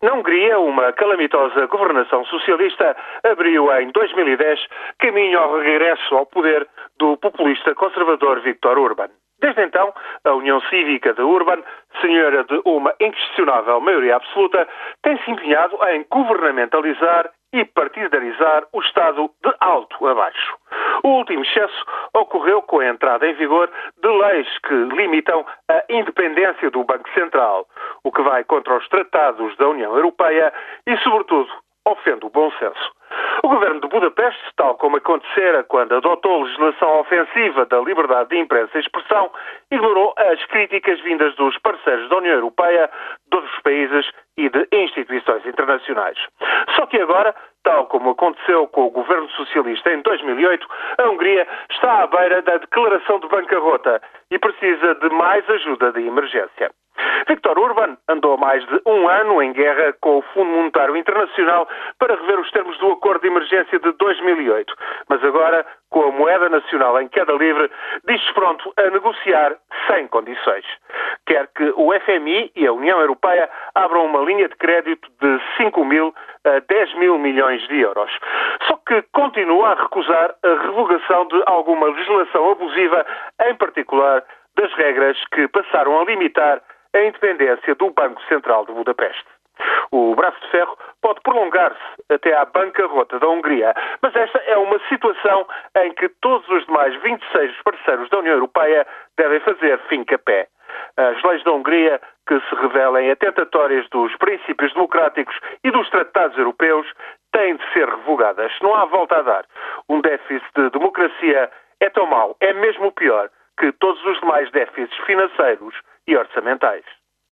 Na Hungria, uma calamitosa governação socialista abriu em 2010 caminho ao regresso ao poder do populista conservador Viktor Orban. Desde então, a União Cívica de Urban, senhora de uma inquestionável maioria absoluta, tem se empenhado em governamentalizar e partidarizar o Estado de alto a baixo. O último excesso ocorreu com a entrada em vigor de leis que limitam a independência do Banco Central, o que vai contra os tratados da União Europeia e, sobretudo, ofende o bom senso. O governo de Budapeste, tal como acontecera quando adotou legislação ofensiva da liberdade de imprensa e expressão, ignorou as críticas vindas dos parceiros da União Europeia, de outros países e de instituições internacionais. Só que agora, tal como aconteceu com o governo socialista em 2008, a Hungria está à beira da declaração de bancarrota e precisa de mais ajuda de emergência. Viktor Orban andou mais de um ano em guerra com o Fundo Monetário Internacional para rever os termos do acordo de emergência de 2008. Mas agora, com a moeda nacional em queda livre, diz-se pronto a negociar sem condições. Quer que o FMI e a União Europeia abram uma linha de crédito de 5 mil a 10 mil milhões de euros. Só que continua a recusar a revogação de alguma legislação abusiva, em particular das regras que passaram a limitar a independência do Banco Central de Budapeste. O braço de ferro pode prolongar-se até à bancarrota da Hungria, mas esta é uma situação em que todos os demais 26 parceiros da União Europeia devem fazer fim-capé. As leis da Hungria, que se revelem atentatórias dos princípios democráticos e dos tratados europeus, têm de ser revogadas. Não há volta a dar. Um déficit de democracia é tão mau, é mesmo pior que todos os demais déficits financeiros e orçamentais.